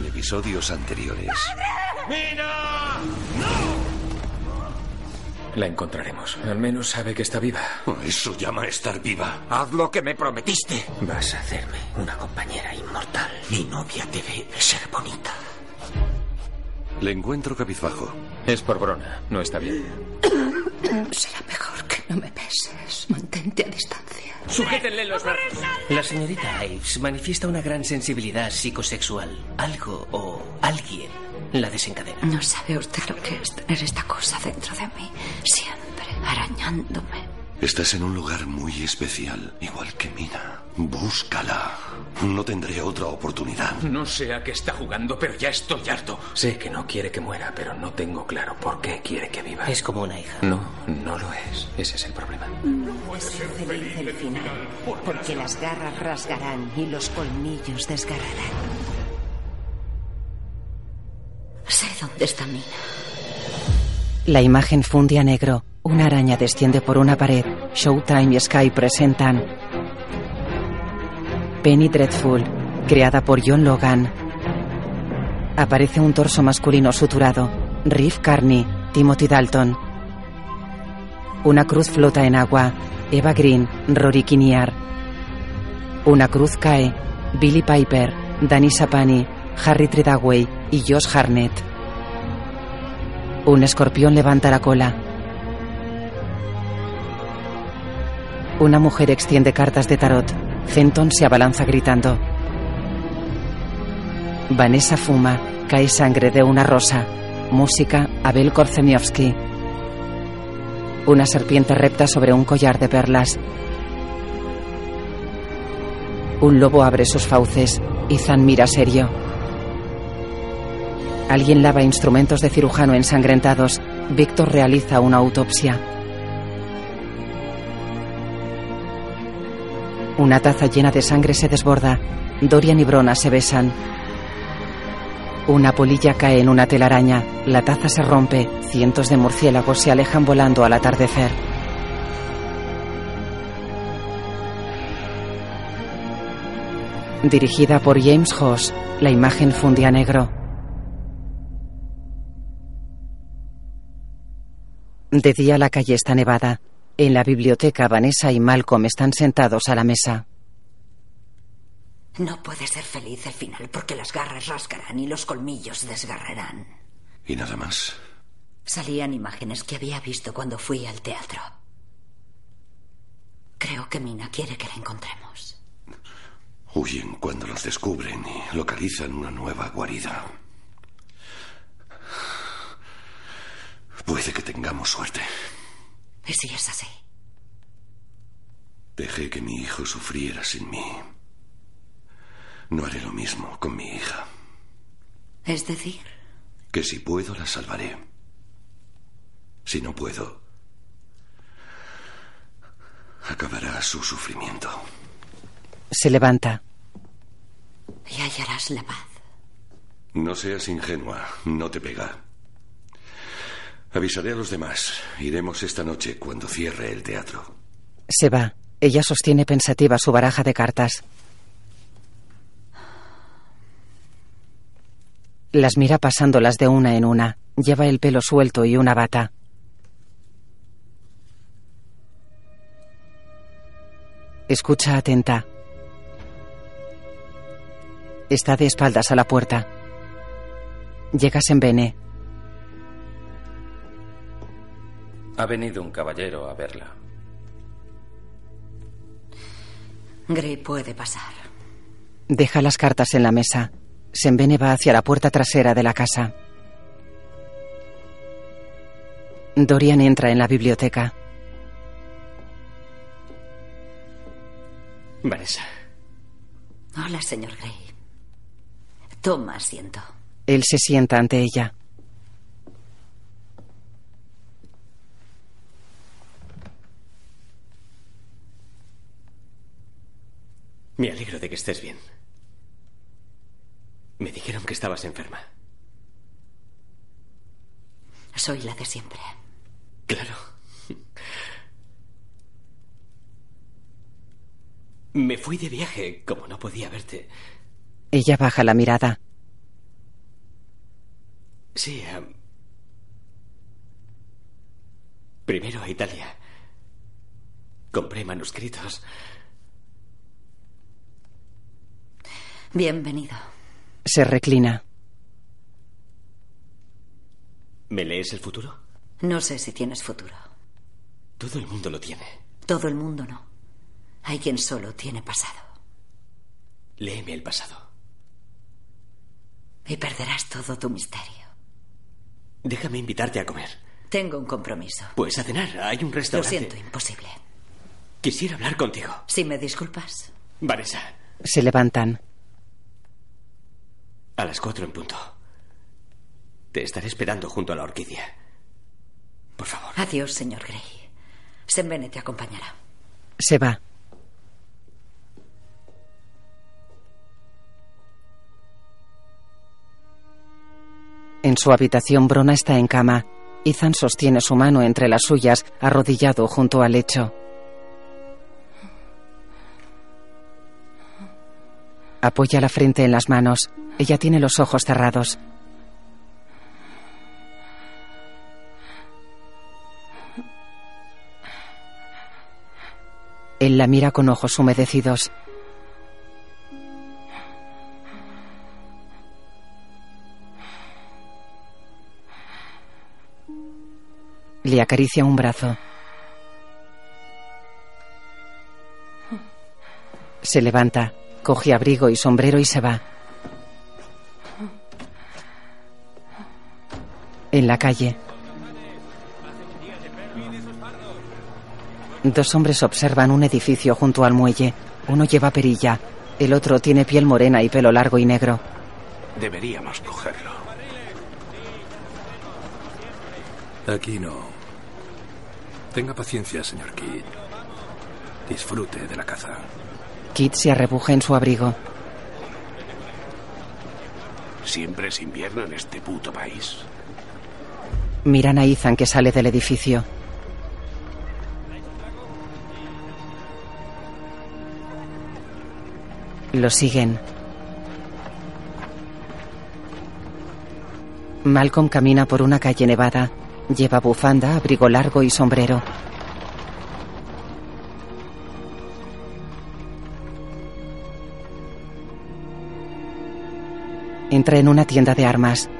En episodios anteriores. ¡Mina! La encontraremos. Al menos sabe que está viva. Eso llama estar viva. Haz lo que me prometiste. Vas a hacerme una compañera inmortal. Mi novia debe ser bonita. Le encuentro cabizbajo. Es por Brona. No está bien. Será mejor no me beses. Mantente a distancia. Sujétenle los brazos. La señorita Ives manifiesta una gran sensibilidad psicosexual. Algo o alguien la desencadena. No sabe usted lo que es tener esta cosa dentro de mí. Siempre arañándome. Estás en un lugar muy especial, igual que Mina. Búscala. No tendré otra oportunidad. No sé a qué está jugando, pero ya estoy harto. Sé que no quiere que muera, pero no tengo claro por qué quiere que viva. Es como una hija. No, no lo es. Ese es el problema. No puede ser feliz el final, porque las garras rasgarán y los colmillos desgarrarán. Sé dónde está Mina. La imagen funde a negro. Una araña desciende por una pared. Showtime y Sky presentan Penny Dreadful, creada por John Logan. Aparece un torso masculino suturado. Riff Carney, Timothy Dalton. Una cruz flota en agua. Eva Green, Rory Kinnear. Una cruz cae. Billy Piper, Danny Sapani, Harry Tredaway y Josh Harnett. Un escorpión levanta la cola. Una mujer extiende cartas de tarot. Fenton se abalanza gritando. Vanessa fuma. Cae sangre de una rosa. Música, Abel Korzeniowski. Una serpiente repta sobre un collar de perlas. Un lobo abre sus fauces. Ethan mira serio. Alguien lava instrumentos de cirujano ensangrentados. Víctor realiza una autopsia. Una taza llena de sangre se desborda. Dorian y Brona se besan. Una polilla cae en una telaraña. La taza se rompe. Cientos de murciélagos se alejan volando al atardecer. Dirigida por James Hoss, la imagen funde a negro. De día la calle está nevada. En la biblioteca Vanessa y Malcolm están sentados a la mesa. No puede ser feliz al final porque las garras rasgarán y los colmillos desgarrarán. ¿Y nada más? Salían imágenes que había visto cuando fui al teatro. Creo que Mina quiere que la encontremos. Huyen cuando los descubren y localizan una nueva guarida. Puede que tengamos suerte. ¿Y si es así? Dejé que mi hijo sufriera sin mí. No haré lo mismo con mi hija. Es decir, Que si puedo, la salvaré. Si no puedo, acabará su sufrimiento. Se levanta. y hallarás la paz. No seas ingenua, no te pega. Avisaré a los demás. Iremos esta noche cuando cierre el teatro. Se va. Ella sostiene pensativa su baraja de cartas. Las mira pasándolas de una en una. Lleva el pelo suelto y una bata. Escucha atenta. Está de espaldas a la puerta. Llegas en Bene. Ha venido un caballero a verla. Gray puede pasar. Deja las cartas en la mesa. Sembene va hacia la puerta trasera de la casa. Dorian entra en la biblioteca. Vanessa. Hola, señor Gray. Toma asiento. Él se sienta ante ella. Me alegro de que estés bien. Me dijeron que estabas enferma. Soy la de siempre. Claro. Me fui de viaje, como no podía verte. Ella baja la mirada. Sí. em, primero a Italia. Compré manuscritos. Bienvenido. Se reclina. ¿Me lees el futuro? No sé si tienes futuro. Todo el mundo lo tiene. Todo el mundo no. Hay quien solo tiene pasado. Léeme el pasado. Y perderás todo tu misterio. Déjame invitarte a comer. Tengo un compromiso. Pues a cenar. Hay un Lo restaurante. siento, imposible. Quisiera hablar contigo. Si me disculpas. Vanessa, Se levantan. A las cuatro en punto. Te estaré esperando junto a la orquídea. Por favor. Adiós, señor Grey. Sembene te acompañará. Se va. En su habitación, Brona está en cama. Ethan sostiene su mano entre las suyas, arrodillado junto al lecho. Apoya la frente en las manos. Ella tiene los ojos cerrados. Él la mira con ojos humedecidos. Le acaricia un brazo. Se levanta, coge abrigo y sombrero y se va. En la calle. Dos hombres observan un edificio junto al muelle. Uno lleva perilla, el otro tiene piel morena y pelo largo y negro. Deberíamos cogerlo. Aquí no. Tenga paciencia, señor Kidd. Disfrute de la caza. Kit se arrebuja en su abrigo. Siempre es invierno en este puto país. Miran a Ethan que sale del edificio. Lo siguen. Malcolm camina por una calle nevada. Lleva bufanda, abrigo largo y sombrero. Entra en una tienda de armas.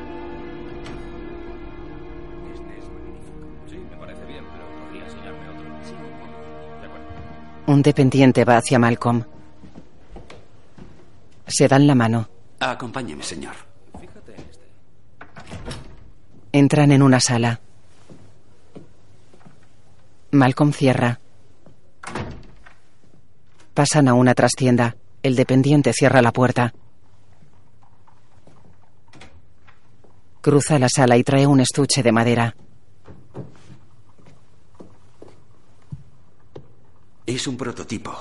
Un dependiente va hacia Malcolm. Se dan la mano. Acompáñeme, señor. Entran en una sala. Malcolm cierra. Pasan a una trastienda. El dependiente cierra la puerta. Cruza la sala y trae un estuche de madera. Es un prototipo.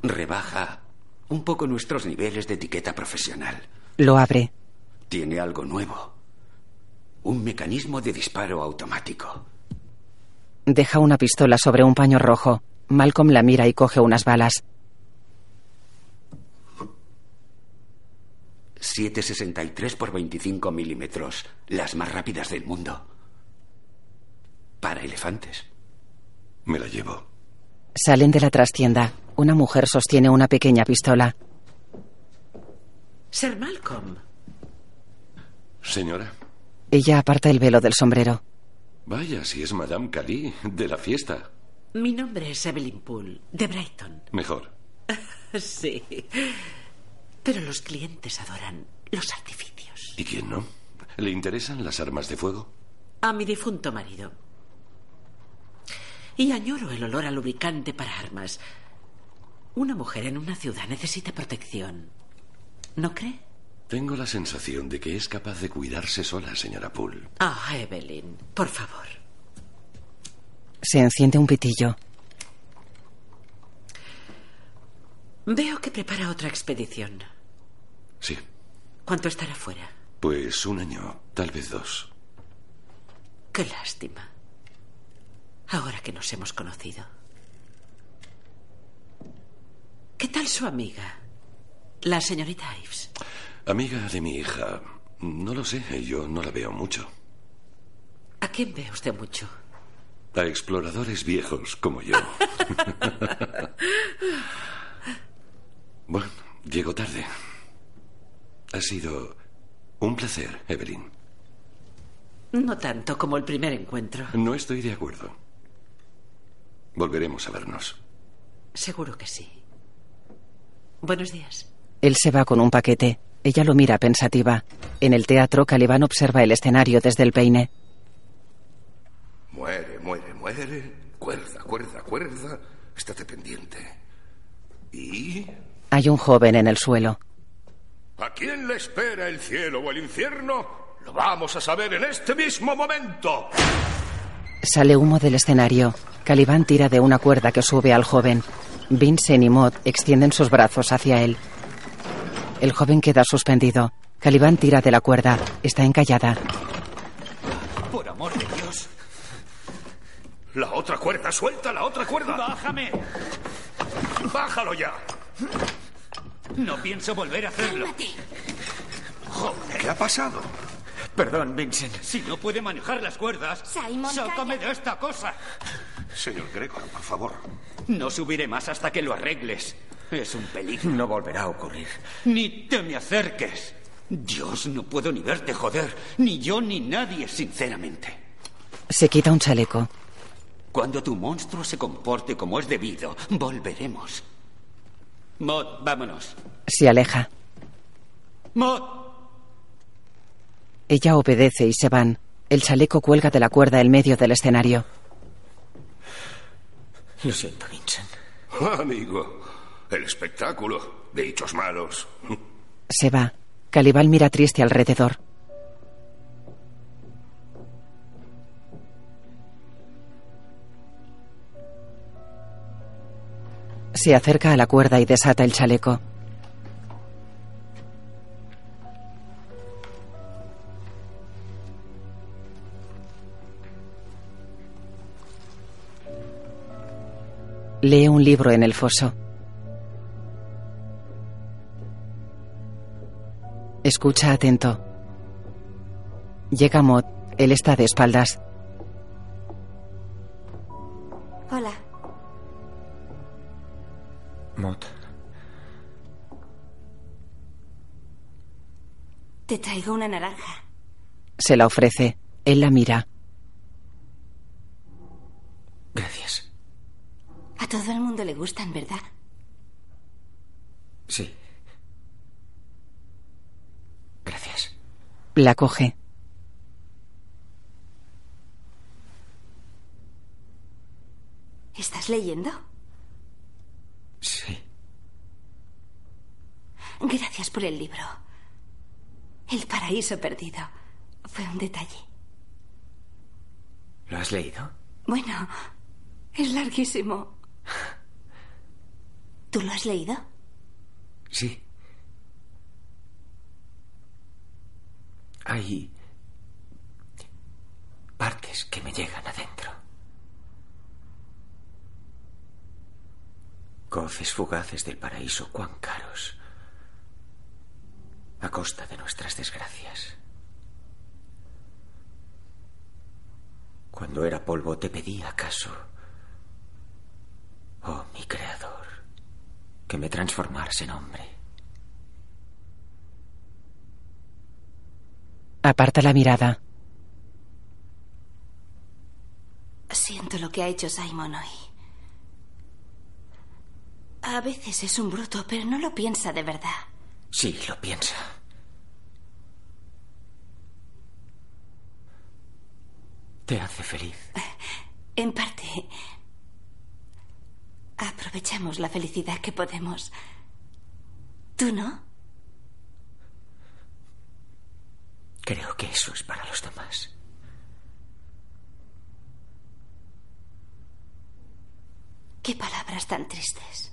Rebaja un poco nuestros niveles de etiqueta profesional. Lo abre. Tiene algo nuevo. Un mecanismo de disparo automático. Deja una pistola sobre un paño rojo. Malcolm la mira y coge unas balas. 763 por 25 milímetros. Las más rápidas del mundo. Para elefantes. Me la llevo. Salen de la trastienda. Una mujer sostiene una pequeña pistola. Sir Malcolm. Señora. Ella aparta el velo del sombrero. Vaya, si es Madame Cali, de la fiesta. Mi nombre es Evelyn Poole, de Brighton. Mejor. sí. Pero los clientes adoran los artificios. ¿Y quién no? ¿Le interesan las armas de fuego? A mi difunto marido. Y añoro el olor a lubricante para armas. Una mujer en una ciudad necesita protección. ¿No cree? Tengo la sensación de que es capaz de cuidarse sola, señora Poole. Ah, Evelyn, por favor. Se enciende un pitillo. Veo que prepara otra expedición. Sí. ¿Cuánto estará fuera? Pues un año, tal vez dos. Qué lástima. Ahora que nos hemos conocido. ¿Qué tal su amiga? La señorita Ives. Amiga de mi hija. No lo sé, yo no la veo mucho. ¿A quién ve usted mucho? A exploradores viejos como yo. bueno, llego tarde. Ha sido un placer, Evelyn. No tanto como el primer encuentro. No estoy de acuerdo. Volveremos a vernos. Seguro que sí. Buenos días. Él se va con un paquete. Ella lo mira pensativa. En el teatro, Calibán observa el escenario desde el peine. Muere, muere, muere. Cuerda, cuerda, cuerda. Estate pendiente. ¿Y? Hay un joven en el suelo. ¿A quién le espera el cielo o el infierno? Lo vamos a saber en este mismo momento. Sale humo del escenario. Calibán tira de una cuerda que sube al joven. Vincent y Maud extienden sus brazos hacia él. El joven queda suspendido. Calibán tira de la cuerda. Está encallada. Por amor de Dios. La otra cuerda, suelta la otra cuerda. Bájame. Bájalo ya. No pienso volver a hacerlo. Joder, ¿qué ha pasado? Perdón, Vincent. Si no puede manejar las cuerdas, Simon, sácame calla. de esta cosa. Señor Gregor, por favor. No subiré más hasta que lo arregles. Es un peligro. No volverá a ocurrir. Ni te me acerques. Dios, no puedo ni verte joder. Ni yo ni nadie, sinceramente. Se quita un chaleco. Cuando tu monstruo se comporte como es debido, volveremos. Mod, vámonos. Se aleja. Mod. Ella obedece y se van. El chaleco cuelga de la cuerda en medio del escenario. Lo siento, Vincent. Amigo, el espectáculo. Dichos malos. Se va. Calibán mira triste alrededor. Se acerca a la cuerda y desata el chaleco. Lee un libro en el foso. Escucha atento. Llega Maud. Él está de espaldas. Hola. Mot. Te traigo una naranja. Se la ofrece. Él la mira. Gracias. A todo el mundo le gustan, ¿verdad? Sí. Gracias. La coge. ¿Estás leyendo? Sí. Gracias por el libro. El paraíso perdido. Fue un detalle. ¿Lo has leído? Bueno, es larguísimo. ¿Tú lo has leído? Sí. Hay partes que me llegan adentro. Goces fugaces del paraíso cuán caros. A costa de nuestras desgracias. Cuando era polvo te pedí acaso, oh mi creador, que me transformaras en hombre. Aparta la mirada. Siento lo que ha hecho Simon hoy. A veces es un bruto, pero no lo piensa de verdad. Sí, lo piensa. Te hace feliz. En parte, aprovechamos la felicidad que podemos. ¿Tú no? Creo que eso es para los demás. Qué palabras tan tristes.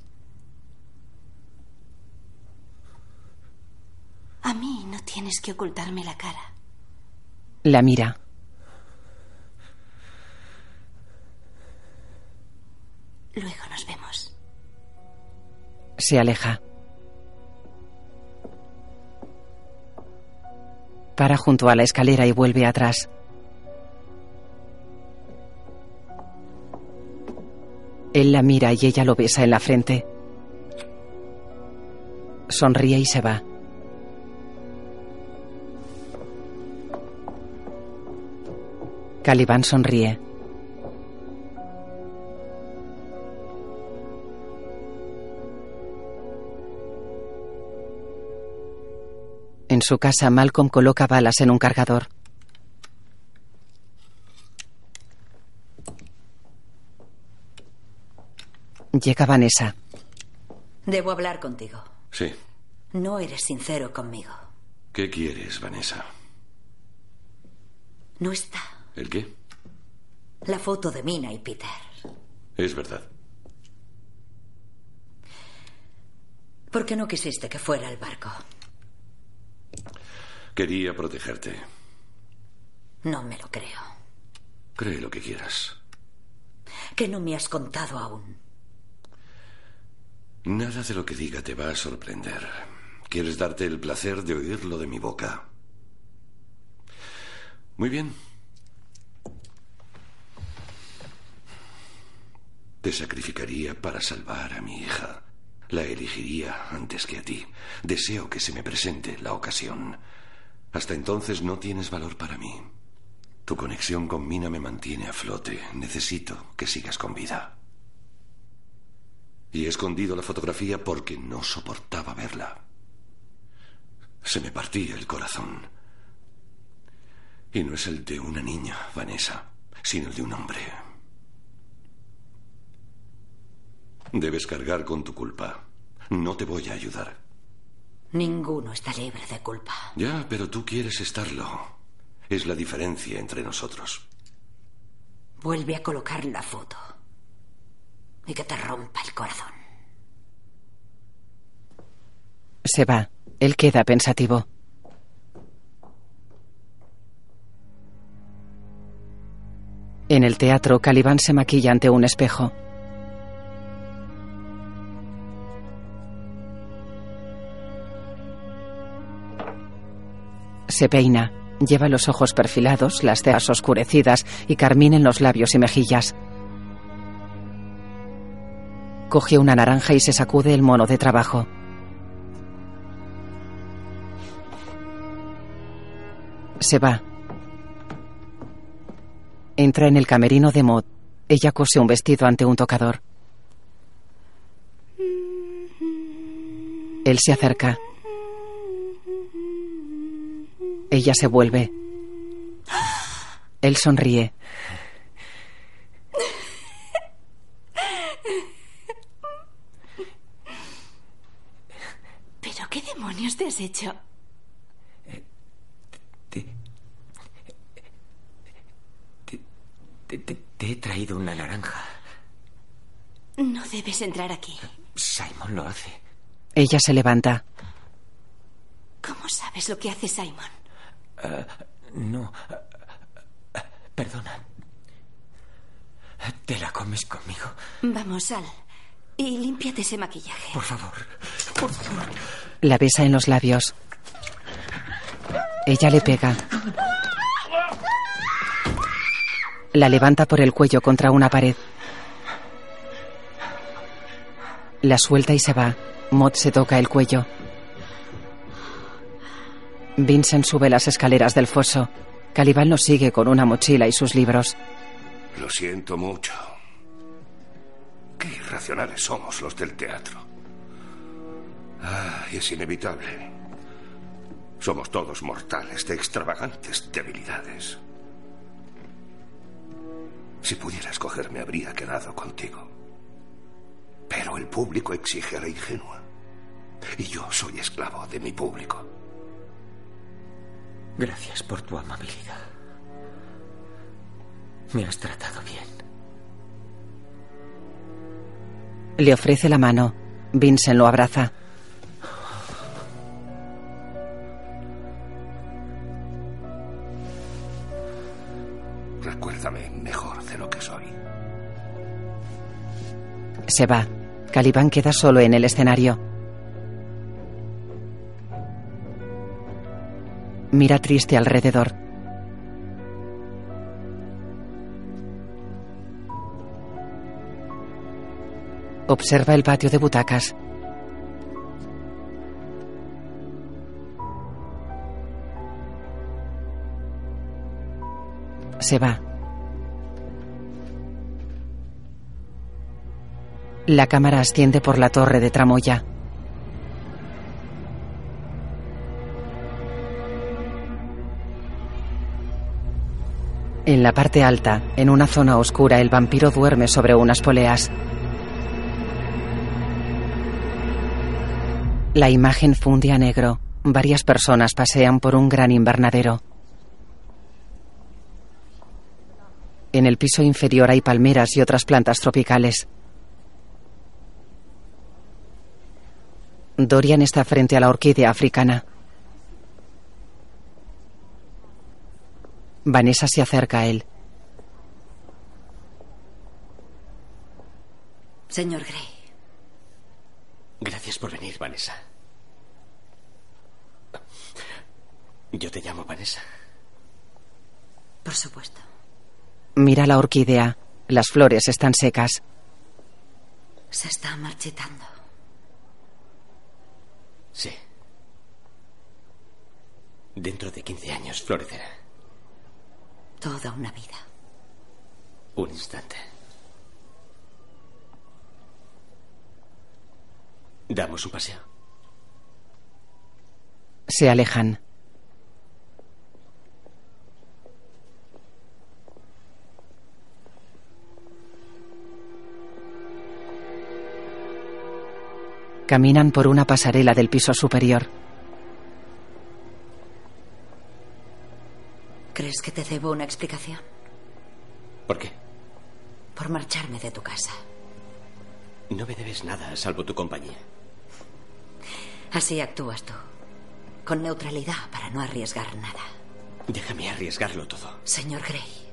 A mí no tienes que ocultarme la cara. La mira. Luego nos vemos. Se aleja. para junto a la escalera y vuelve atrás. Él la mira y ella lo besa en la frente. Sonríe y se va. Caliban sonríe. En su casa, Malcolm coloca balas en un cargador. Llega Vanessa. Debo hablar contigo. Sí. No eres sincero conmigo. ¿Qué quieres, Vanessa? No está. ¿El qué? La foto de Mina y Peter. Es verdad. ¿Por qué no quisiste que fuera el barco? Quería protegerte. No me lo creo. Cree lo que quieras. ¿Qué no me has contado aún? Nada de lo que diga te va a sorprender. ¿Quieres darte el placer de oírlo de mi boca? Muy bien. Te sacrificaría para salvar a mi hija. La elegiría antes que a ti. Deseo que se me presente la ocasión. Hasta entonces no tienes valor para mí. Tu conexión con Mina me mantiene a flote. Necesito que sigas con vida. Y he escondido la fotografía porque no soportaba verla. Se me partía el corazón. Y no es el de una niña, Vanessa, sino el de un hombre. Debes cargar con tu culpa. No te voy a ayudar. Ninguno está libre de culpa. Ya, pero tú quieres estarlo. Es la diferencia entre nosotros. Vuelve a colocar la foto. Y que te rompa el corazón. Se va. Él queda pensativo. En el teatro, Calibán se maquilla ante un espejo. Se peina. Lleva los ojos perfilados, las cejas oscurecidas y carmín en los labios y mejillas. Coge una naranja y se sacude el mono de trabajo. Se va. Entra en el camerino de Maud. Ella cose un vestido ante un tocador. Él se acerca. Ella se vuelve. Él sonríe. ¿Pero qué demonios te has hecho? Te, te- te he traído una naranja. No debes entrar aquí. Simon lo hace. Ella se levanta. ¿Cómo sabes lo que hace Simon? Ah, no. Perdona. ¿Te la comes conmigo? Vamos, sal. Y límpiate ese maquillaje. Por favor. Por favor. La besa en los labios. Ella le pega. La levanta por el cuello contra una pared. La suelta y se va. Maud se toca el cuello. Vincent sube las escaleras del foso. Caliban lo sigue con una mochila y sus libros. Lo siento mucho. Qué irracionales somos los del teatro. Ah, y es inevitable. Somos todos mortales de extravagantes debilidades. Si pudiera escoger, me habría quedado contigo. Pero el público exige a la ingenua. Y yo soy esclavo de mi público. Gracias por tu amabilidad. Me has tratado bien. Le ofrece la mano. Vincent lo abraza. Recuérdame mejor de lo que soy. Se va. Caliban queda solo en el escenario. Mira triste alrededor. Observa el patio de butacas. Se va. La cámara asciende por la torre de tramoya. En la parte alta, en una zona oscura, el vampiro duerme sobre unas poleas. La imagen funde a negro. Varias personas pasean por un gran invernadero. En el piso inferior hay palmeras y otras plantas tropicales. Dorian está frente a la orquídea africana. Vanessa se acerca a él. Señor Gray. Gracias por venir, Vanessa. Yo te llamo Vanessa. Por supuesto. Mira la orquídea. Las flores están secas. Se está marchitando. Sí. Dentro de 15 años florecerá. Toda una vida. Un instante. Damos un paseo. Se alejan. Caminan por una pasarela del piso superior. ¿Crees que te debo una explicación? ¿Por qué? Por marcharme de tu casa. No me debes nada, salvo tu compañía. Así actúas tú. Con neutralidad para no arriesgar nada. Déjame arriesgarlo todo. Señor Gray,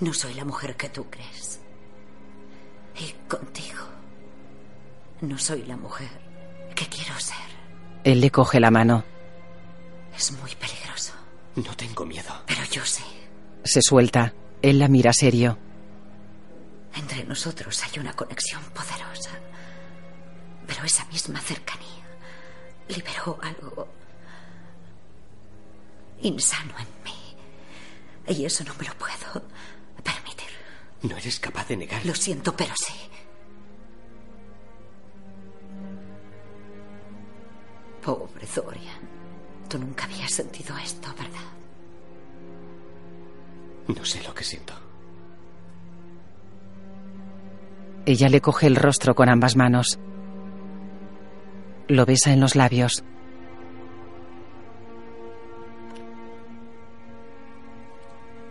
no soy la mujer que tú crees. Y contigo, no soy la mujer que quiero ser. Él le coge la mano. Es muy peligroso. No tengo miedo. Pero yo sé. Se suelta. Él la mira serio. Entre nosotros hay una conexión poderosa. Pero esa misma cercanía liberó algo insano en mí. Y eso no me lo puedo permitir. No eres capaz de negarlo. Lo siento, pero sí. Pobre Dorian. Tú nunca habías sentido esto, ¿verdad? No sé lo que siento. Ella le coge el rostro con ambas manos. Lo besa en los labios.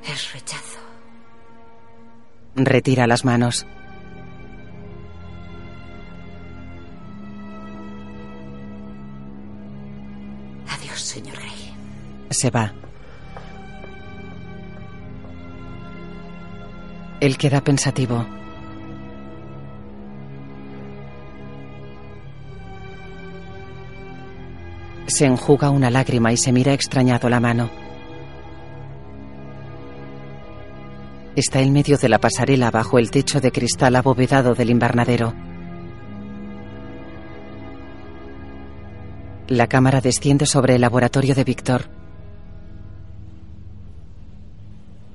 Es rechazo. Retira las manos. Se va. Él queda pensativo. Se enjuga una lágrima y se mira extrañado la mano. Está en medio de la pasarela bajo el techo de cristal abovedado del invernadero. La cámara desciende sobre el laboratorio de Víctor.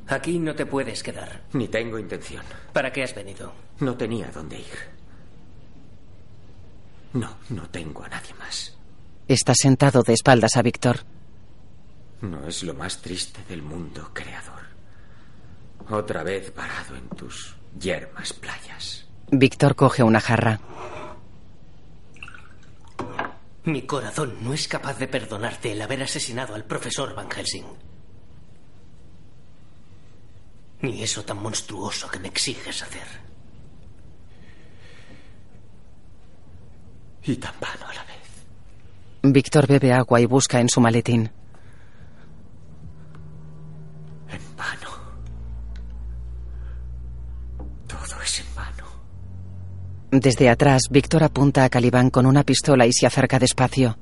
Aquí no te puedes quedar. Ni tengo intención. ¿Para qué has venido? No tenía dónde ir. No, no tengo a nadie más. Está sentado de espaldas a Víctor. No es lo más triste del mundo, creador. Otra vez varado en tus yermas playas. Víctor coge una jarra. Mi corazón no es capaz de perdonarte el haber asesinado al profesor Van Helsing. Ni eso tan monstruoso que me exiges hacer. Y tan vano a la vez. Víctor bebe agua y busca en su maletín. En vano. Todo es en vano. Desde atrás, Víctor apunta a Calibán con una pistola y se acerca despacio.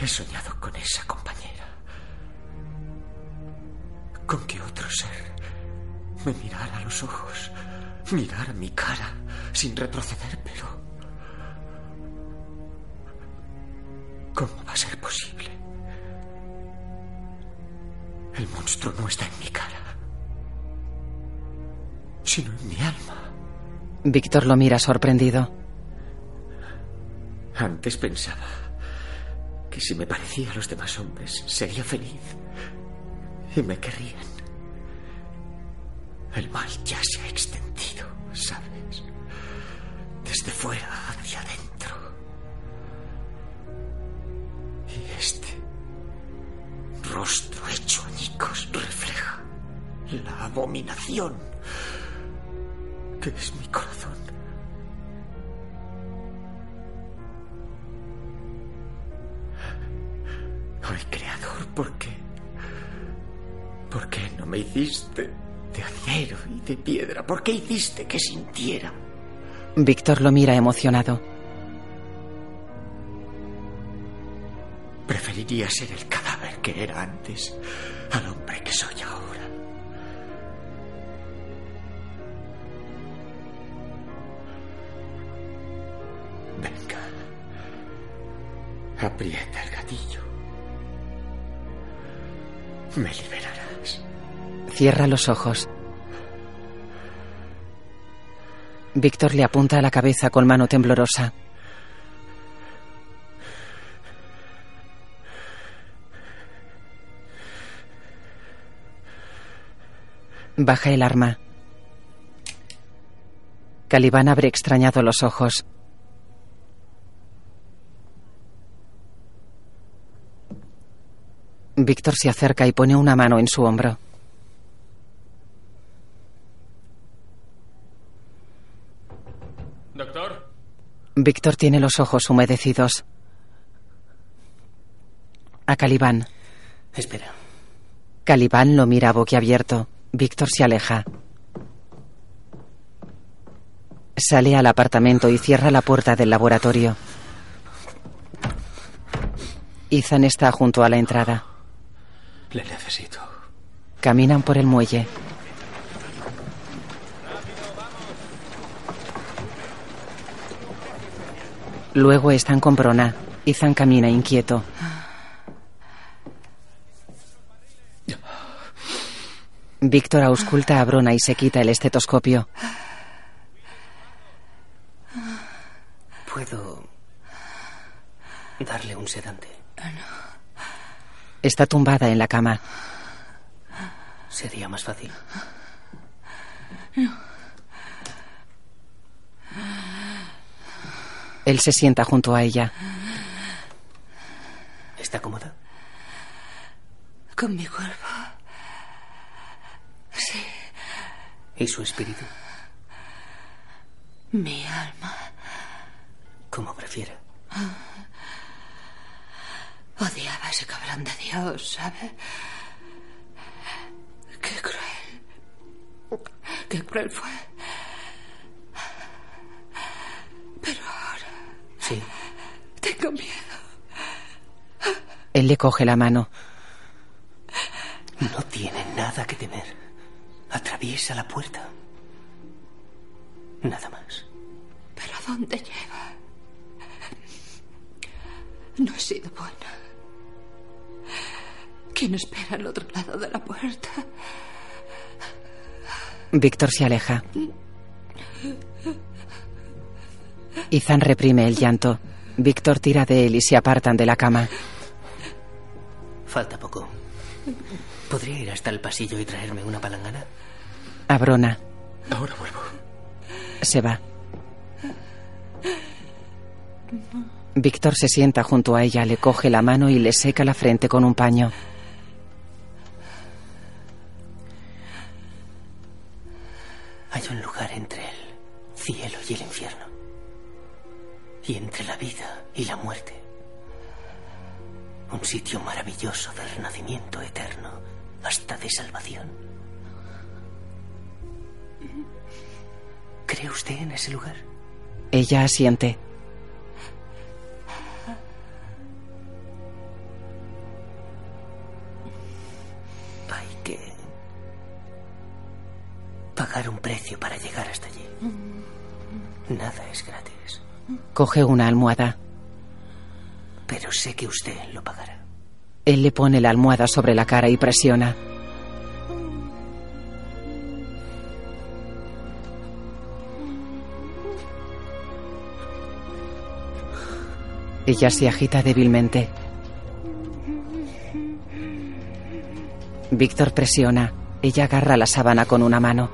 He soñado con esa compañera. Con que otro ser me mirara a los ojos, mirara mi cara sin retroceder, pero... ¿Cómo va a ser posible? El monstruo no está en mi cara, sino en mi alma. Víctor lo mira sorprendido. Antes pensaba que si me parecía a los demás hombres sería feliz y me querrían. El mal ya se ha extendido, ¿sabes? Desde fuera hacia adentro. Y este rostro hecho añicos refleja la abominación que es mi corazón. Ay, Creador, ¿por qué? ¿Por qué no me hiciste de acero y de piedra? ¿Por qué hiciste que sintiera? Víctor lo mira emocionado. Preferiría ser el cadáver que era antes al hombre que soy ahora. Venga. Aprieta el gatillo. Me liberarás. Cierra los ojos. Víctor le apunta a la cabeza con mano temblorosa. Baja el arma. Calibán abre extrañado los ojos. Víctor se acerca y pone una mano en su hombro. Víctor tiene los ojos humedecidos. A Calibán. Espera. Calibán lo mira boquiabierto. Víctor se aleja. Sale al apartamento y cierra la puerta del laboratorio. Ethan está junto a la entrada. Le necesito. Caminan por el muelle. Luego están con Brona. Ethan camina inquieto. Víctor ausculta a Brona y se quita el estetoscopio. Puedo darle un sedante. Está tumbada en la cama. Sería más fácil. Él se sienta junto a ella. ¿Está cómoda? Con mi cuerpo. Sí. ¿Y su espíritu? Mi alma. Como prefiera. Odiaba a ese cabrón de Dios, ¿sabe? Qué cruel. Qué cruel fue. Pero ahora Sí. tengo miedo. Él le coge la mano. No tiene nada que temer. Atraviesa la puerta. Nada más. ¿Pero a dónde lleva? No he sido buena. ¿Quién espera al otro lado de la puerta? Víctor se aleja. Ethan reprime el llanto. Víctor tira de él y se apartan de la cama. Falta poco. ¿Podría ir hasta el pasillo y traerme una palangana? A Brona. Ahora vuelvo. Se va. Víctor se sienta junto a ella, le coge la mano y le seca la frente con un paño. Hay un lugar entre el cielo y el infierno. Y entre la vida y la muerte. Un sitio maravilloso maravilloso del renacimiento eterno hasta de salvación. ¿Cree usted en ese lugar? Ella asiente. Hay que pagar un precio para llegar hasta allí. Nada es gratis. Coge una almohada. Pero sé que usted lo pagará. Él le pone la almohada sobre la cara y presiona. Ella se agita débilmente. Víctor presiona. Ella agarra la sábana con una mano.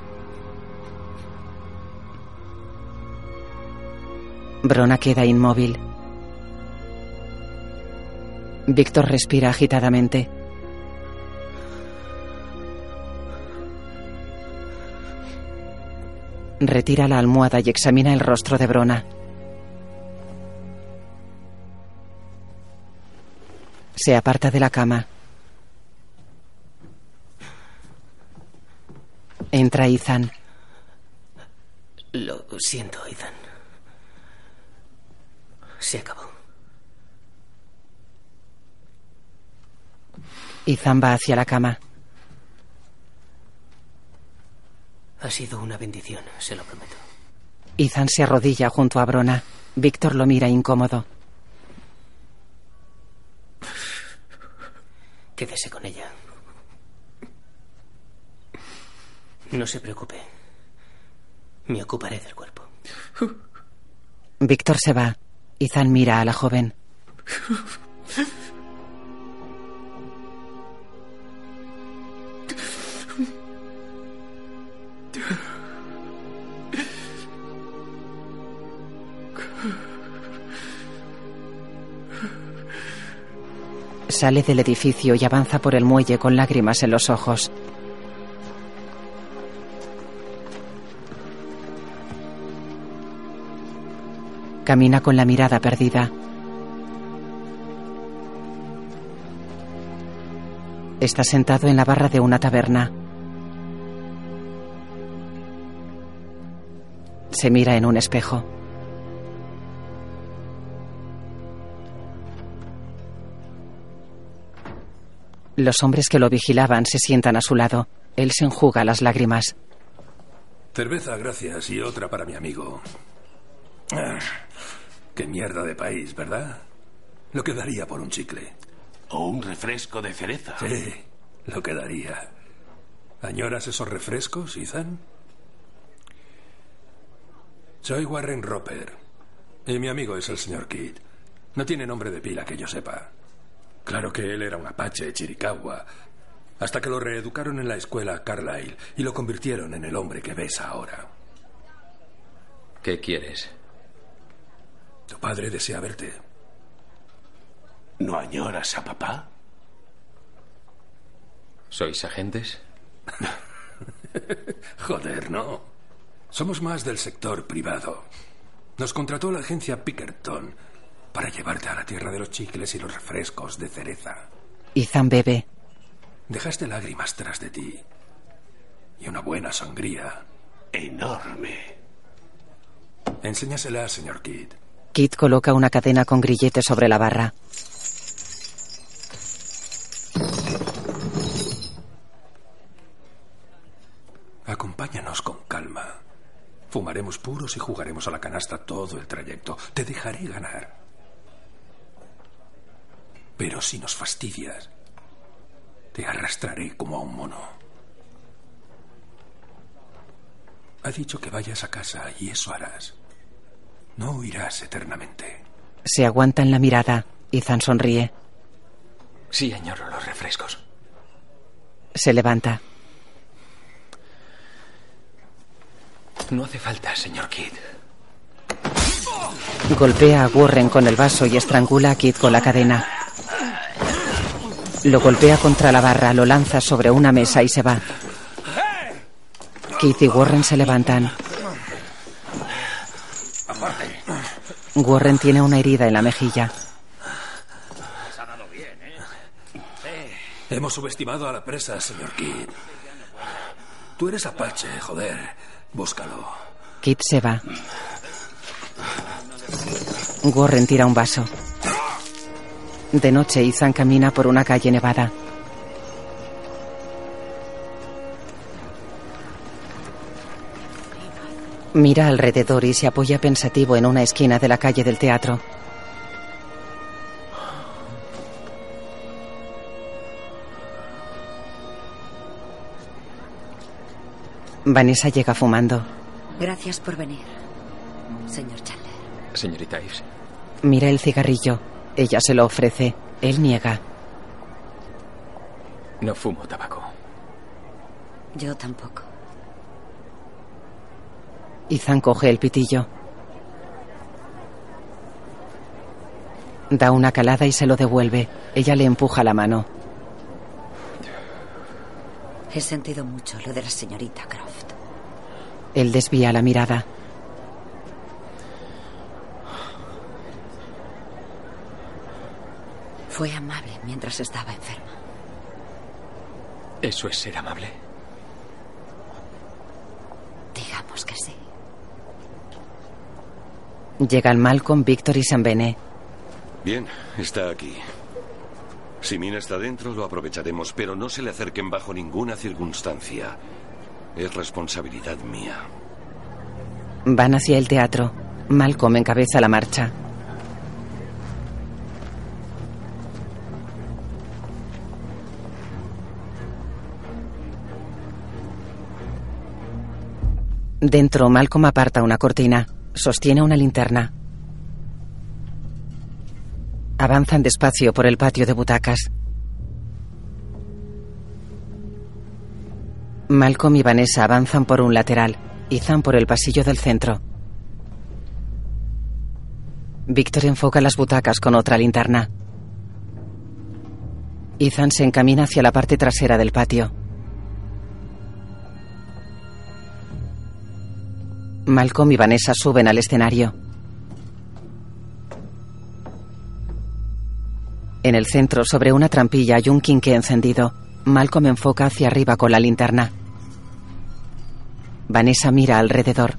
Brona queda inmóvil. Víctor respira agitadamente. Retira la almohada y examina el rostro de Brona. Se aparta de la cama. Entra Ethan. Lo siento, Ethan. Se acabó. Ethan va hacia la cama. Ha sido una bendición, se lo prometo. Ethan se arrodilla junto a Brona. Víctor lo mira incómodo. Quédese con ella. No se preocupe. Me ocuparé del cuerpo. Víctor se va. Ethan mira a la joven. Sale del edificio y avanza por el muelle con lágrimas en los ojos. Camina con la mirada perdida. Está sentado en la barra de una taberna. Se mira en un espejo. Los hombres que lo vigilaban se sientan a su lado. Él se enjuga las lágrimas. Cerveza, gracias, y otra para mi amigo. Ah, qué mierda de país, ¿verdad? Lo que daría por un chicle. O un refresco de cereza. Sí, lo que daría. ¿Añoras esos refrescos, Ethan? Soy Warren Roper. Y mi amigo es el señor Kidd. No tiene nombre de pila que yo sepa. Claro que él era un apache de Chiricahua. Hasta que lo reeducaron en la escuela Carlyle y lo convirtieron en el hombre que ves ahora. ¿Qué quieres? Tu padre desea verte. ¿No añoras a papá? ¿Sois agentes? Joder, no. Somos más del sector privado. Nos contrató la agencia Pickerton para llevarte a la tierra de los chicles y los refrescos de cereza. Ethan bebe. Dejaste lágrimas tras de ti. Y una buena sangría. Enorme. Enséñasela, señor Kidd. Kit coloca una cadena con grillete sobre la barra. Fumaremos puros y jugaremos a la canasta todo el trayecto. Te dejaré ganar. Pero si nos fastidias, te arrastraré como a un mono. Ha dicho que vayas a casa y eso harás. No huirás eternamente. Se aguantan la mirada. Ethan sonríe. Sí, añoro los refrescos. Se levanta. No hace falta, señor Kidd. Golpea a Warren con el vaso y estrangula a Kid con la cadena. Lo golpea contra la barra, lo lanza sobre una mesa y se va. Keith y Warren se levantan. Warren tiene una herida en la mejilla. Hemos subestimado a la presa, señor Kidd. Tú eres Apache, joder. Búscalo. Kit se va. Warren tira un vaso. De noche, Ethan camina por una calle nevada. Mira alrededor y se apoya pensativo en una esquina de la calle del teatro. Vanessa llega fumando. Gracias por venir, señor Chandler. Señorita Ives. Mira el cigarrillo. Ella se lo ofrece. Él niega. No fumo tabaco. Yo tampoco. Ethan coge el pitillo. Da una calada y se lo devuelve. Ella le empuja la mano. He sentido mucho lo de la señorita Croft. Él desvía la mirada. Fue amable mientras estaba enferma. ¿Eso es ser amable? Digamos que sí. Llegan Malcolm, Víctor y Sambene. Bien, está aquí. Si Mina está dentro, lo aprovecharemos, pero no se le acerquen bajo ninguna circunstancia. Es responsabilidad mía. Van hacia el teatro. Malcolm encabeza la marcha. Dentro, Malcolm aparta una cortina. Sostiene una linterna. Avanzan despacio por el patio de butacas. Malcolm y Vanessa avanzan por un lateral. Ethan por el pasillo del centro. Víctor enfoca las butacas con otra linterna. Ethan se encamina hacia la parte trasera del patio. Malcolm y Vanessa suben al escenario. En el centro, sobre una trampilla, hay un quinqué encendido. Malcolm enfoca hacia arriba con la linterna. Vanessa mira alrededor.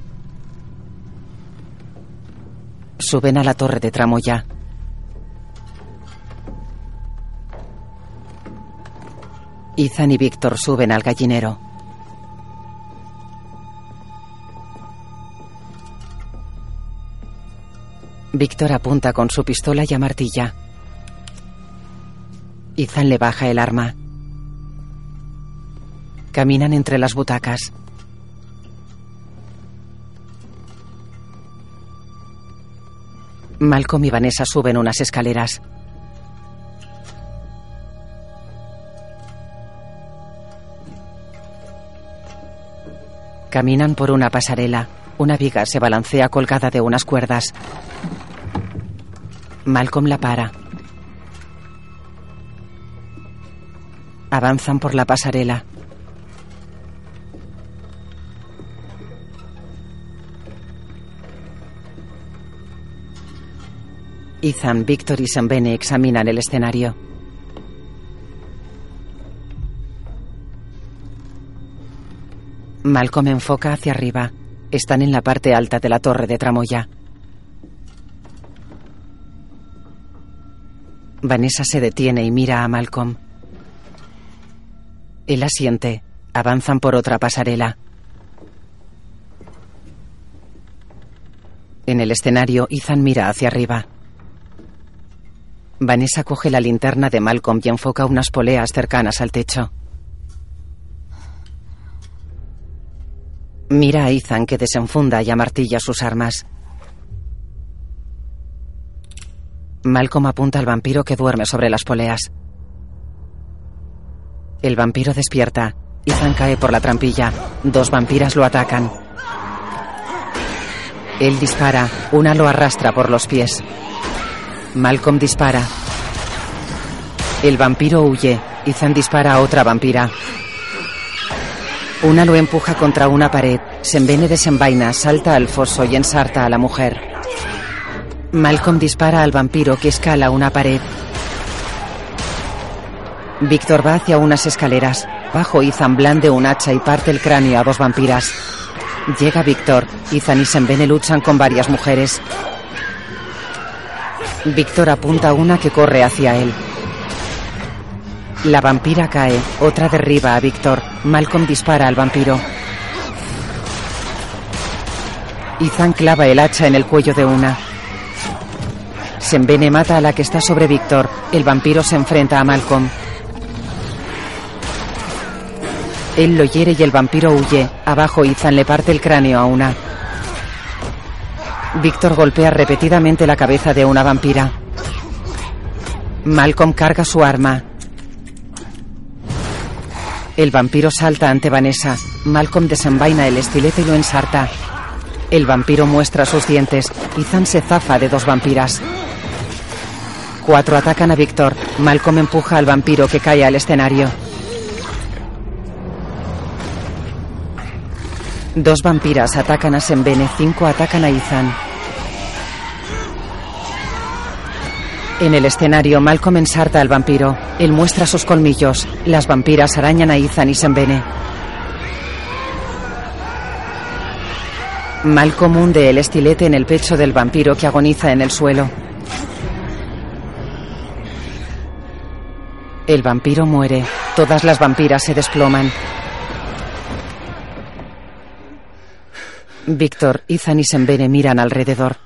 Suben a la torre de tramoya. Ethan y Víctor suben al gallinero. Víctor apunta con su pistola y amartilla. Ethan le baja el arma. Caminan entre las butacas. Malcolm y Vanessa suben unas escaleras. Caminan por una pasarela. Una viga se balancea colgada de unas cuerdas. Malcolm la para. Avanzan por la pasarela. Ethan, Victor y Sambene examinan el escenario. Malcolm enfoca hacia arriba. Están en la parte alta de la torre de tramoya. Vanessa se detiene y mira a Malcolm. Él asiente. Avanzan por otra pasarela. En el escenario, Ethan mira hacia arriba. Vanessa coge la linterna de Malcolm y enfoca unas poleas cercanas al techo. Mira a Ethan que desenfunda y amartilla sus armas. Malcolm apunta al vampiro que duerme sobre las poleas. El vampiro despierta. Ethan cae por la trampilla. Dos vampiras lo atacan. Él dispara. Una lo arrastra por los pies. Malcolm dispara. El vampiro huye. Ethan dispara a otra vampira. Una lo empuja contra una pared. Sembene desenvaina, salta al foso y ensarta a la mujer. Malcolm dispara al vampiro que escala una pared. Víctor va hacia unas escaleras. Bajo Ethan blande un hacha y parte el cráneo a dos vampiras. Llega Víctor. Ethan y Sembene luchan con varias mujeres. Víctor apunta a una que corre hacia él. La vampira cae, otra derriba a Víctor. Malcolm dispara al vampiro. Ethan clava el hacha en el cuello de una. Sembene mata a la que está sobre Víctor. El vampiro se enfrenta a Malcolm. Él lo hiere y el vampiro huye. Abajo Ethan le parte el cráneo a una. Víctor golpea repetidamente la cabeza de una vampira. Malcolm carga su arma. El vampiro salta ante Vanessa. Malcolm desenvaina el estilete y lo ensarta. El vampiro muestra sus dientes. Ethan se zafa de dos vampiras. Cuatro atacan a Víctor. Malcolm empuja al vampiro que cae al escenario. Dos vampiras atacan a Sembene, cinco atacan a Ethan. En el escenario, Malcolm ensarta al vampiro. Él muestra sus colmillos. Las vampiras arañan a Ethan y Sembene. Malcolm hunde el estilete en el pecho del vampiro que agoniza en el suelo. El vampiro muere. Todas las vampiras se desploman. Víctor, Ethan y Sembene miran alrededor.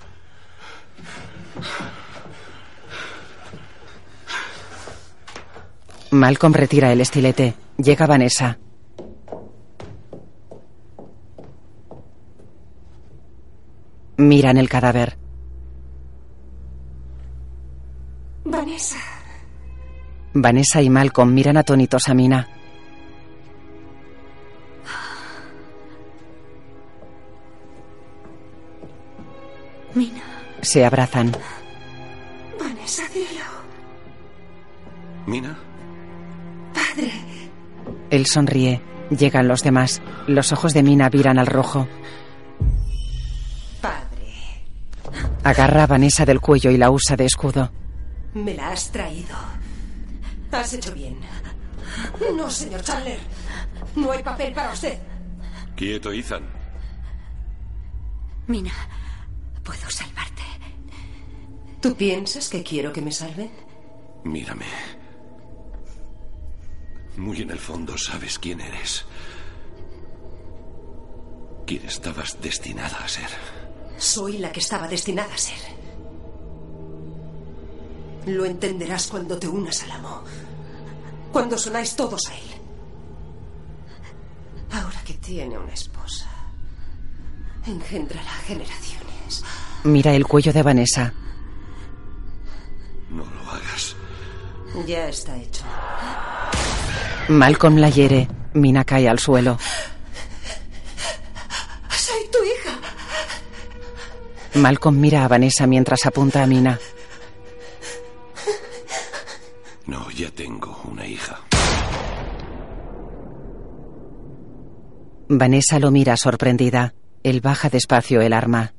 Malcolm retira el estilete. Llega Vanessa. Miran el cadáver. Vanessa. Vanessa y Malcolm miran atónitos a Mina. Mina. Se abrazan. Vanessa, dilo. ¿Mina? Padre. Él sonríe. Llegan los demás. Los ojos de Mina viran al rojo. Padre. Agarra a Vanessa del cuello y la usa de escudo. Me la has traído. Has hecho bien. No, señor Chandler. No hay papel para usted. Quieto, Ethan. Mina, puedo salvarte. ¿Tú piensas que quiero que me salven? Mírame. Muy en el fondo sabes quién eres. Quién estabas destinada a ser. Soy la que estaba destinada a ser. Lo entenderás cuando te unas al amo. Cuando sonáis todos a él. Ahora que tiene una esposa, engendrará Mira el cuello de Vanessa. No lo hagas. Ya está hecho. Malcolm la hiere. Mina cae al suelo. Soy tu hija. Malcolm mira a Vanessa mientras apunta a Mina. No, ya tengo una hija. Vanessa lo mira sorprendida. Él baja despacio el arma.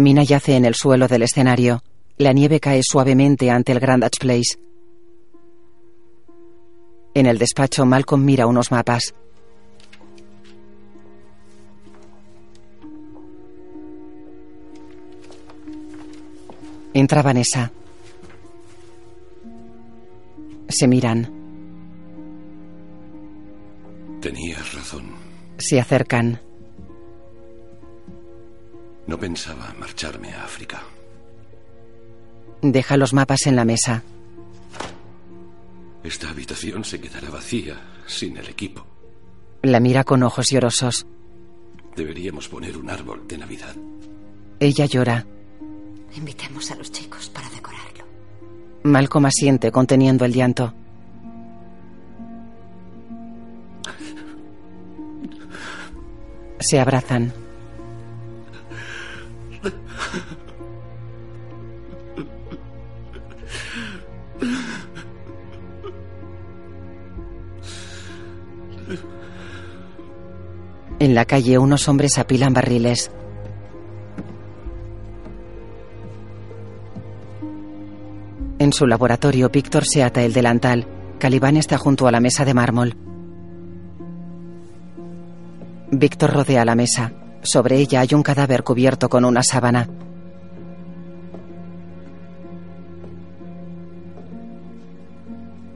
Mina yace en el suelo del escenario. La nieve cae suavemente ante el Grand Dutch Place. En el despacho, Malcolm mira unos mapas. Entra Vanessa. Se miran. Tenías razón. Se acercan. Pensaba marcharme a África. Deja los mapas en la mesa. Esta habitación se quedará vacía sin el equipo. La mira con ojos llorosos. Deberíamos poner un árbol de Navidad. Ella llora. Invitemos a los chicos para decorarlo. Malcolm asiente conteniendo el llanto. Se abrazan. En la calle unos hombres apilan barriles. En su laboratorio, Víctor se ata el delantal. Calibán está junto a la mesa de mármol. Víctor rodea la mesa. Sobre ella hay un cadáver cubierto con una sábana.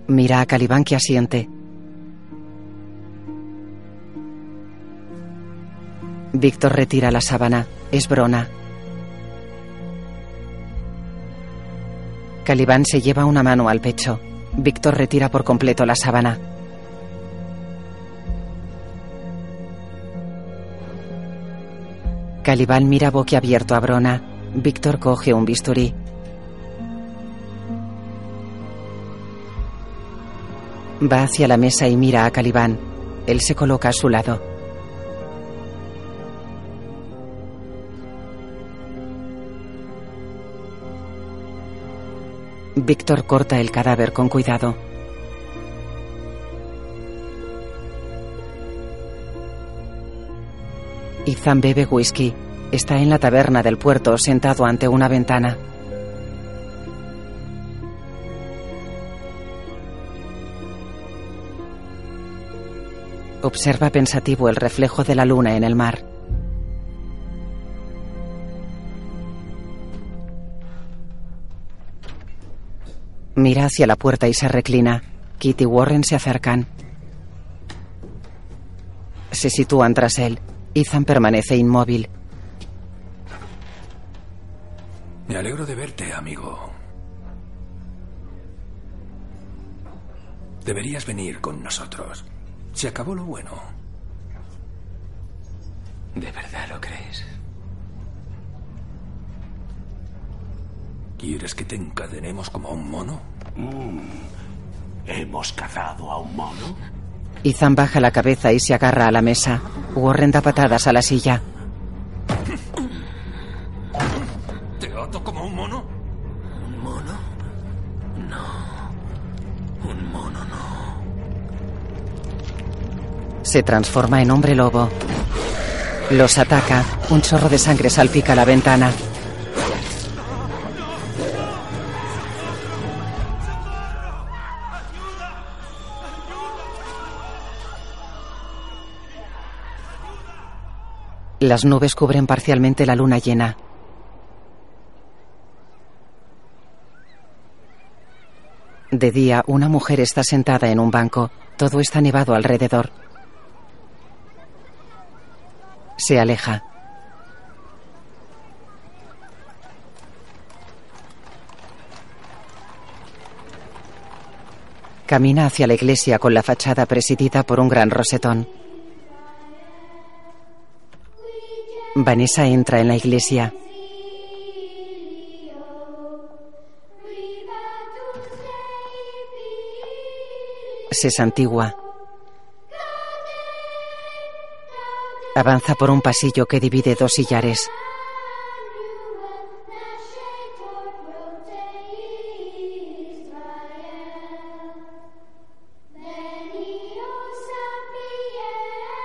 Mira a Calibán que asiente. Víctor retira la sábana. Es Brona. Calibán se lleva una mano al pecho. Víctor retira por completo la sábana. Calibán mira boquiabierto a Brona. Víctor coge un bisturí. Va hacia la mesa y mira a Calibán. Él se coloca a su lado. Víctor corta el cadáver con cuidado. Ethan bebe whisky. Está en la taberna del puerto sentado ante una ventana. Observa pensativo el reflejo de la luna en el mar. Mira hacia la puerta y se reclina. Kitty y Warren se acercan. Se sitúan tras él. Ethan permanece inmóvil. Me alegro de verte, amigo. Deberías venir con nosotros. Se acabó lo bueno. ¿De verdad lo crees? ¿Quieres que te encadenemos como a un mono? Mm. ¿Hemos cazado a un mono? Ethan baja la cabeza y se agarra a la mesa. Warren da patadas a la silla. ¿Te ato como un mono? ¿Un mono? No. Un mono no. Se transforma en hombre lobo. Los ataca. Un chorro de sangre salpica la ventana. Las nubes cubren parcialmente la luna llena. De día, una mujer está sentada en un banco. Todo está nevado alrededor. Se aleja. Camina hacia la iglesia con la fachada presidida por un gran rosetón. Vanessa entra en la iglesia. Se santigua. Avanza por un pasillo que divide dos sillares.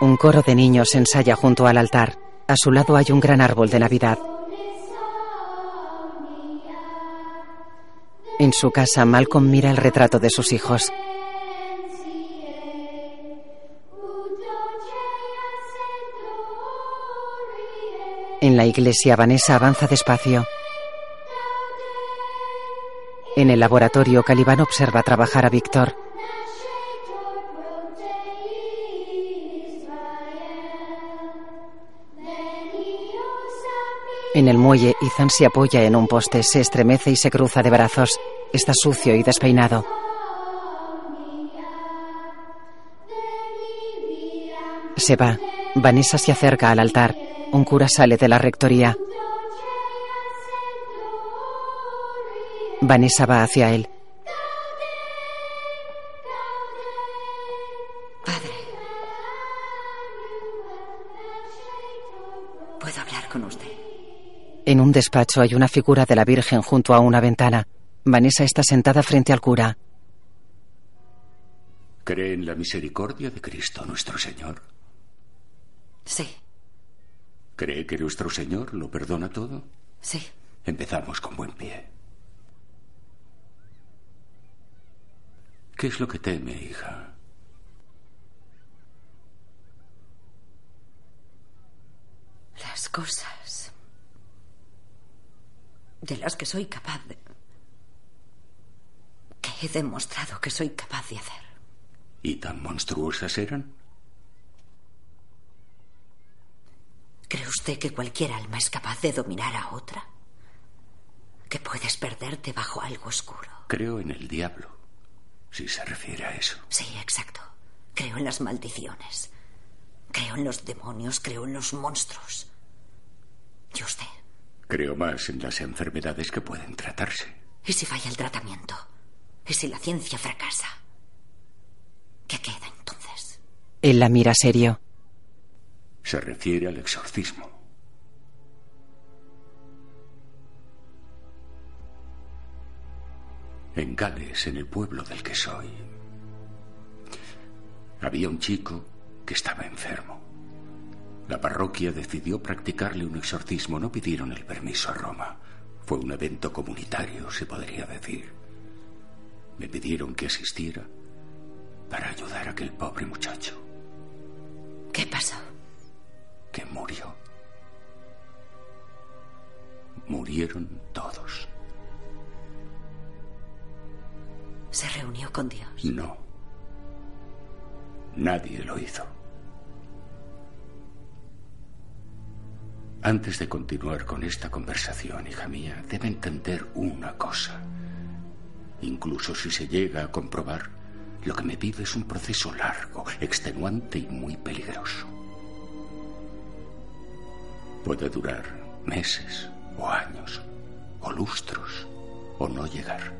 Un coro de niños ensaya junto al altar. A su lado hay un gran árbol de Navidad. En su casa, Malcolm mira el retrato de sus hijos. En la iglesia, Vanessa avanza despacio. En el laboratorio, Calibán observa trabajar a Víctor. En el muelle, Ethan se apoya en un poste, se estremece y se cruza de brazos. Está sucio y despeinado. Se va. Vanessa se acerca al altar. Un cura sale de la rectoría. Vanessa va hacia él. Un despacho hay una figura de la Virgen junto a una ventana. Vanessa está sentada frente al cura. ¿Cree en la misericordia de Cristo nuestro Señor? Sí, ¿Cree que nuestro Señor lo perdona todo? sí. Empezamos con buen pie. ¿Qué es lo que teme, hija? Las cosas de las que soy capaz de... ¿Qué? He demostrado que soy capaz de hacer. ¿Y tan monstruosas eran? ¿Cree usted que cualquier alma es capaz de dominar a otra? ¿Que puedes perderte bajo algo oscuro? Creo en el diablo, si se refiere a eso. Sí, exacto. Creo en las maldiciones. Creo en los demonios, creo en los monstruos. ¿Y usted? Creo más en las enfermedades que pueden tratarse. ¿Y si falla el tratamiento? ¿Y si la ciencia fracasa? ¿Qué queda entonces? Él la mira serio. Se refiere al exorcismo. En Gales, en el pueblo del que soy, había un chico que estaba enfermo. La parroquia decidió practicarle un exorcismo. No pidieron el permiso a Roma. Fue un evento comunitario, se podría decir. Me pidieron que asistiera para ayudar a aquel pobre muchacho. ¿Qué pasó? Que murió. Murieron todos. ¿Se reunió con Dios? No. Nadie lo hizo. Antes de continuar con esta conversación, hija mía, debe entender una cosa. Incluso si se llega a comprobar, lo que me pide es un proceso largo, extenuante y muy peligroso. Puede durar meses o años, o lustros, o no llegar.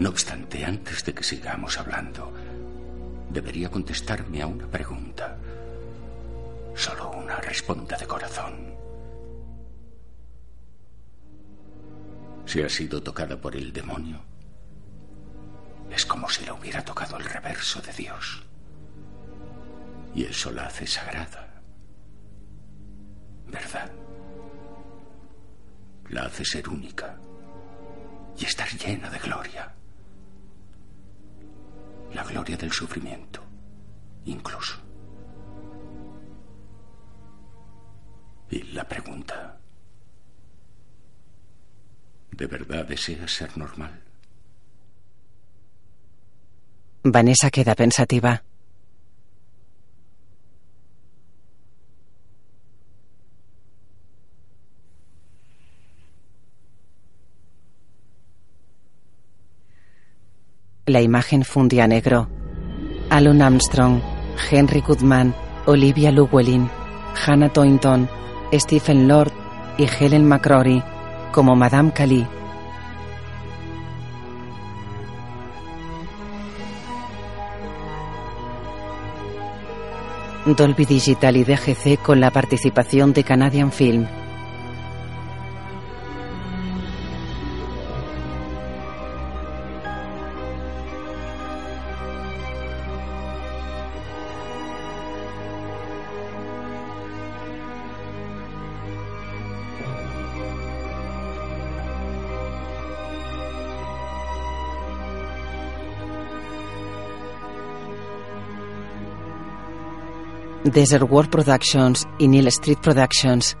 No obstante, antes de que sigamos hablando, debería contestarme a una pregunta. Solo una responda de corazón. Si ha sido tocada por el demonio, es como si la hubiera tocado el reverso de Dios. Y eso la hace sagrada. ¿Verdad? La hace ser única y estar llena de gloria. La gloria del sufrimiento, incluso. Y la pregunta, ¿de verdad deseas ser normal? Vanessa queda pensativa. La imagen fundía negro. Alan Armstrong, Henry Goodman, Olivia Llewellyn, Hannah Toynton, Stephen Lord y Helen McCrory como Madame Cali. Dolby Digital y DGC con la participación de Canadian Film. Desert World Productions y Neil Street Productions.